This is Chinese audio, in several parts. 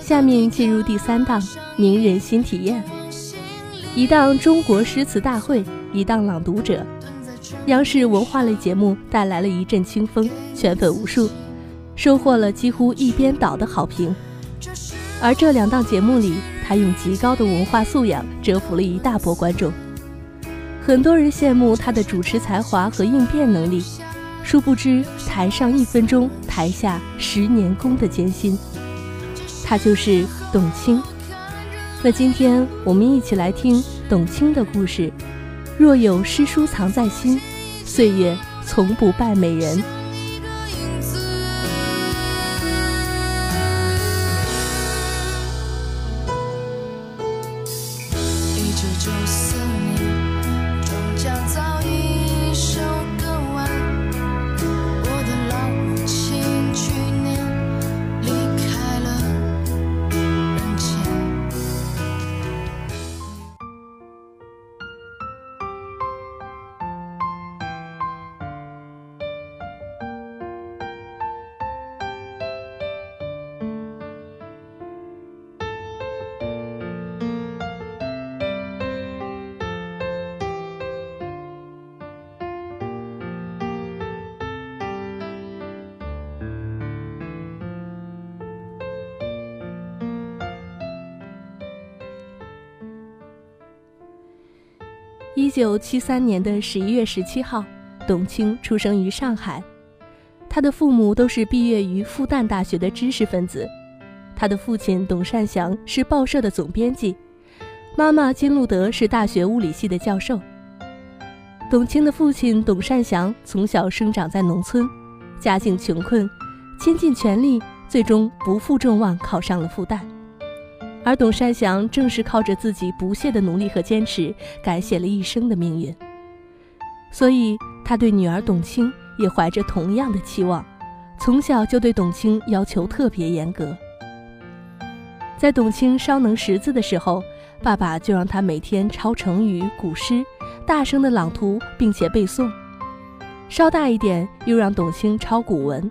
下面进入第三档名人新体验，一档中国诗词大会，一档朗读者。央视文化类节目带来了一阵清风，圈粉无数，收获了几乎一边倒的好评。而这两档节目里，他用极高的文化素养折服了一大波观众。很多人羡慕他的主持才华和应变能力，殊不知台上一分钟，台下十年功的艰辛。他就是董卿。那今天我们一起来听董卿的故事。若有诗书藏在心，岁月从不败美人。一九一九七三年的十一月十七号，董卿出生于上海。他的父母都是毕业于复旦大学的知识分子。他的父亲董善祥是报社的总编辑，妈妈金路德是大学物理系的教授。董卿的父亲董善祥从小生长在农村，家境穷困，倾尽全力，最终不负众望考上了复旦。而董善祥正是靠着自己不懈的努力和坚持，改写了一生的命运。所以，他对女儿董卿也怀着同样的期望，从小就对董卿要求特别严格。在董卿稍能识字的时候，爸爸就让他每天抄成语、古诗，大声的朗读并且背诵；稍大一点，又让董卿抄古文。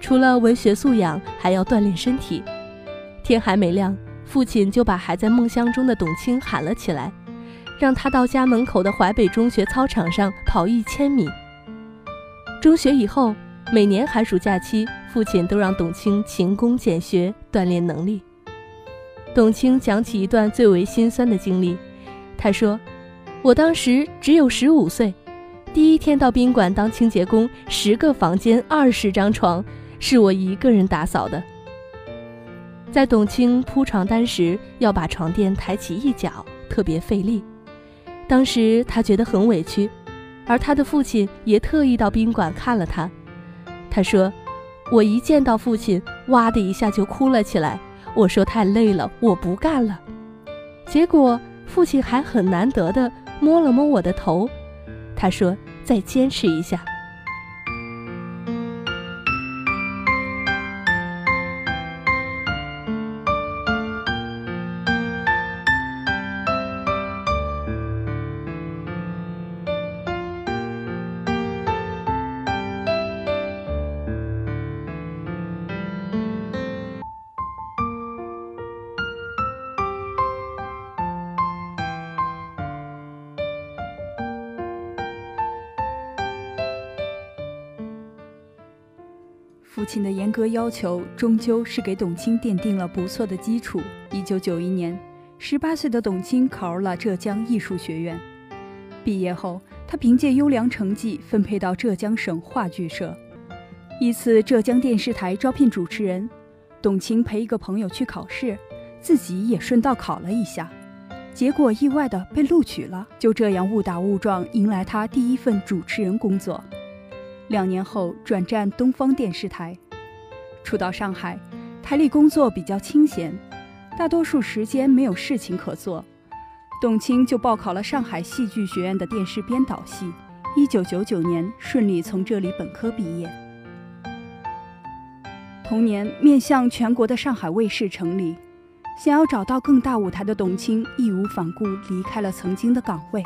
除了文学素养，还要锻炼身体。天还没亮。父亲就把还在梦乡中的董卿喊了起来，让他到家门口的淮北中学操场上跑一千米。中学以后，每年寒暑假期，父亲都让董卿勤工俭学，锻炼能力。董卿讲起一段最为心酸的经历，他说：“我当时只有十五岁，第一天到宾馆当清洁工，十个房间，二十张床，是我一个人打扫的。”在董卿铺床单时，要把床垫抬起一角，特别费力。当时他觉得很委屈，而他的父亲也特意到宾馆看了他。他说：“我一见到父亲，哇的一下就哭了起来。我说太累了，我不干了。结果父亲还很难得的摸了摸我的头，他说：再坚持一下。”父亲的严格要求，终究是给董卿奠定了不错的基础。一九九一年，十八岁的董卿考入了浙江艺术学院。毕业后，他凭借优良成绩分配到浙江省话剧社。一次，浙江电视台招聘主持人，董卿陪一个朋友去考试，自己也顺道考了一下，结果意外的被录取了。就这样误打误撞，迎来他第一份主持人工作。两年后转战东方电视台，初到上海，台里工作比较清闲，大多数时间没有事情可做，董卿就报考了上海戏剧学院的电视编导系。一九九九年顺利从这里本科毕业。同年，面向全国的上海卫视成立，想要找到更大舞台的董卿义无反顾离开了曾经的岗位，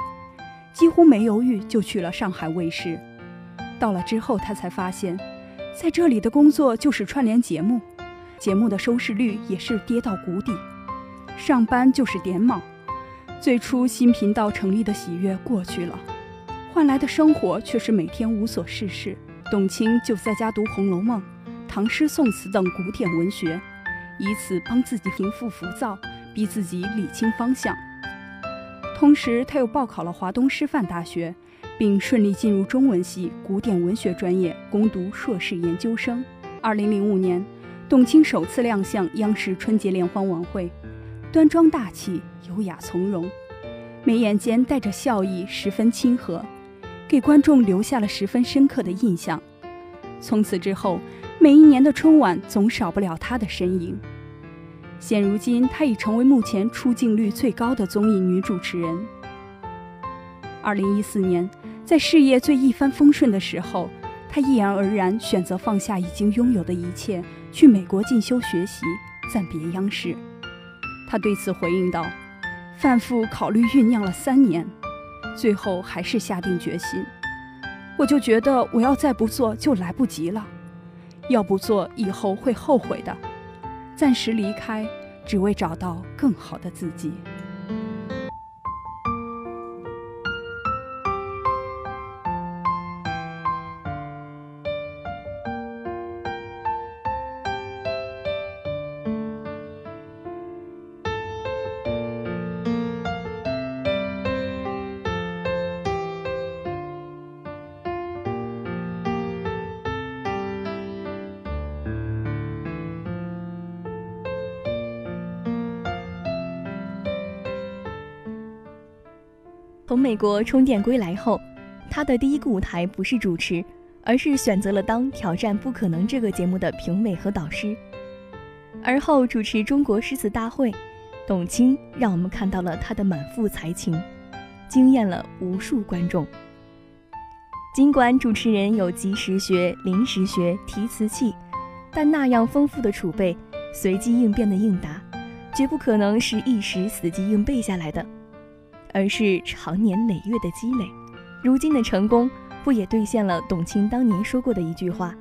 几乎没犹豫就去了上海卫视。到了之后，他才发现，在这里的工作就是串联节目，节目的收视率也是跌到谷底。上班就是点卯，最初新频道成立的喜悦过去了，换来的生活却是每天无所事事。董卿就在家读《红楼梦》、唐诗宋词等古典文学，以此帮自己平复浮躁，逼自己理清方向。同时，他又报考了华东师范大学，并顺利进入中文系古典文学专业攻读硕士研究生。二零零五年，董卿首次亮相央视春节联欢晚会，端庄大气、优雅从容，眉眼间带着笑意，十分亲和。给观众留下了十分深刻的印象。从此之后，每一年的春晚总少不了她的身影。现如今，她已成为目前出镜率最高的综艺女主持人。二零一四年，在事业最一帆风顺的时候，他毅然而然选择放下已经拥有的一切，去美国进修学习，暂别央视。他对此回应道：“反复考虑酝酿了三年。”最后还是下定决心，我就觉得我要再不做就来不及了，要不做以后会后悔的。暂时离开，只为找到更好的自己。从美国充电归来后，他的第一个舞台不是主持，而是选择了当《挑战不可能》这个节目的评委和导师。而后主持中国诗词大会，董卿让我们看到了他的满腹才情，惊艳了无数观众。尽管主持人有及时学、临时学、提词器，但那样丰富的储备、随机应变的应答，绝不可能是一时死记硬背下来的。而是长年累月的积累，如今的成功，不也兑现了董卿当年说过的一句话？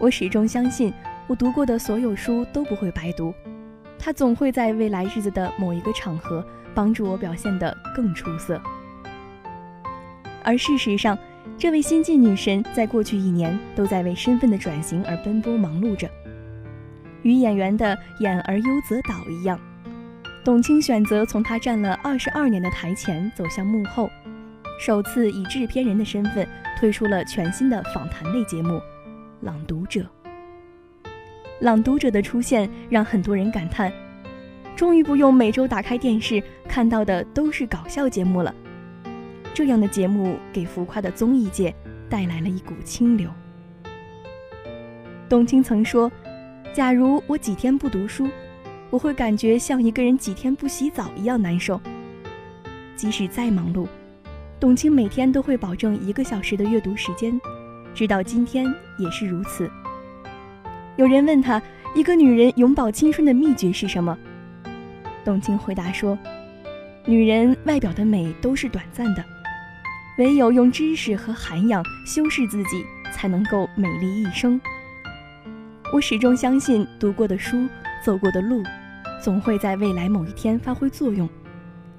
我始终相信，我读过的所有书都不会白读，它总会在未来日子的某一个场合，帮助我表现得更出色。而事实上，这位新晋女神在过去一年都在为身份的转型而奔波忙碌着，与演员的“演而优则导”一样。董卿选择从她站了二十二年的台前走向幕后，首次以制片人的身份推出了全新的访谈类节目《朗读者》。《朗读者》的出现让很多人感叹：终于不用每周打开电视看到的都是搞笑节目了。这样的节目给浮夸的综艺界带来了一股清流。董卿曾说：“假如我几天不读书。”我会感觉像一个人几天不洗澡一样难受。即使再忙碌，董卿每天都会保证一个小时的阅读时间，直到今天也是如此。有人问他，一个女人永葆青春的秘诀是什么？董卿回答说：“女人外表的美都是短暂的，唯有用知识和涵养修饰自己，才能够美丽一生。”我始终相信，读过的书，走过的路。总会在未来某一天发挥作用，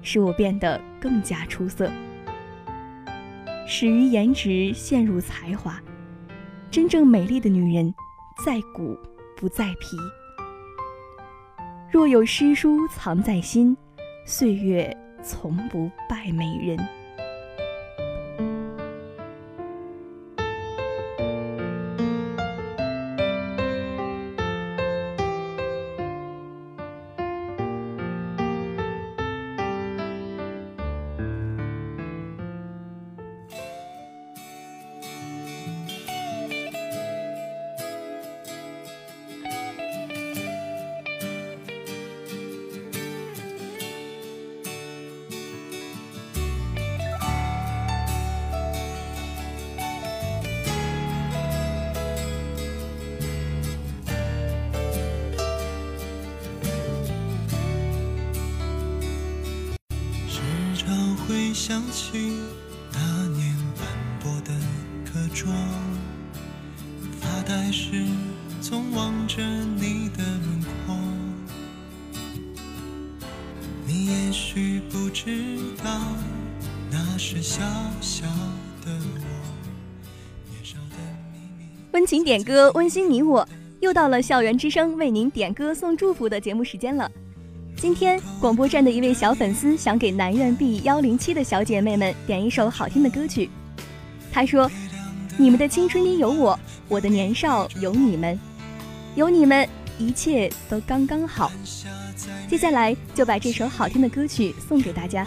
使我变得更加出色。始于颜值，陷入才华。真正美丽的女人，在骨不在皮。若有诗书藏在心，岁月从不败美人。想起那年斑驳的课桌发呆时总望着你的轮廓你也许不知道那是小小的我年少的温情点歌温馨你我又到了校园之声为您点歌送祝福的节目时间了。今天广播站的一位小粉丝想给南苑 B 幺零七的小姐妹们点一首好听的歌曲。他说：“你们的青春里有我，我的年少有你们，有你们一切都刚刚好。”接下来就把这首好听的歌曲送给大家。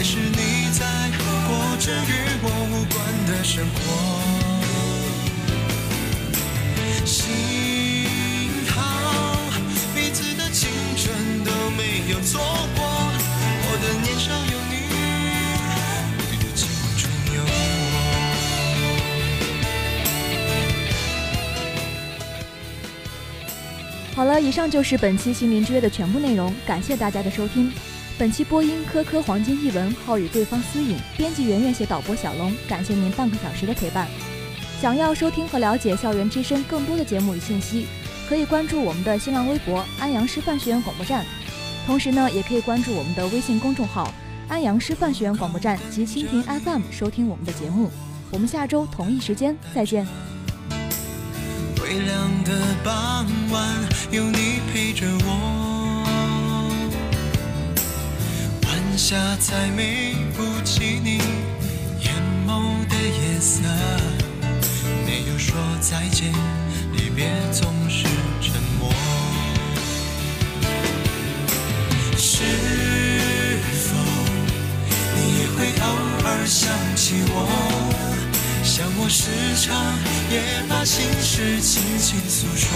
还是你在过着与我无关的生活？幸好彼此的青春都没有错过，我的年少有你，你的青春有我。好了，以上就是本期《心灵之约》的全部内容，感谢大家的收听。本期播音：科科、黄金译文、浩宇、对方思颖，编辑：圆圆，写导播：小龙。感谢您半个小时的陪伴。想要收听和了解校园之声更多的节目与信息，可以关注我们的新浪微博“安阳师范学院广播站”，同时呢，也可以关注我们的微信公众号“安阳师范学院广播站”及蜻蜓 FM 收听我们的节目。我们下周同一时间再见。微凉的傍晚，有你陪着我。下再美不及你眼眸的颜色。没有说再见，离别总是沉默。是否你也会偶尔想起我？像我时常也把心事轻轻诉说。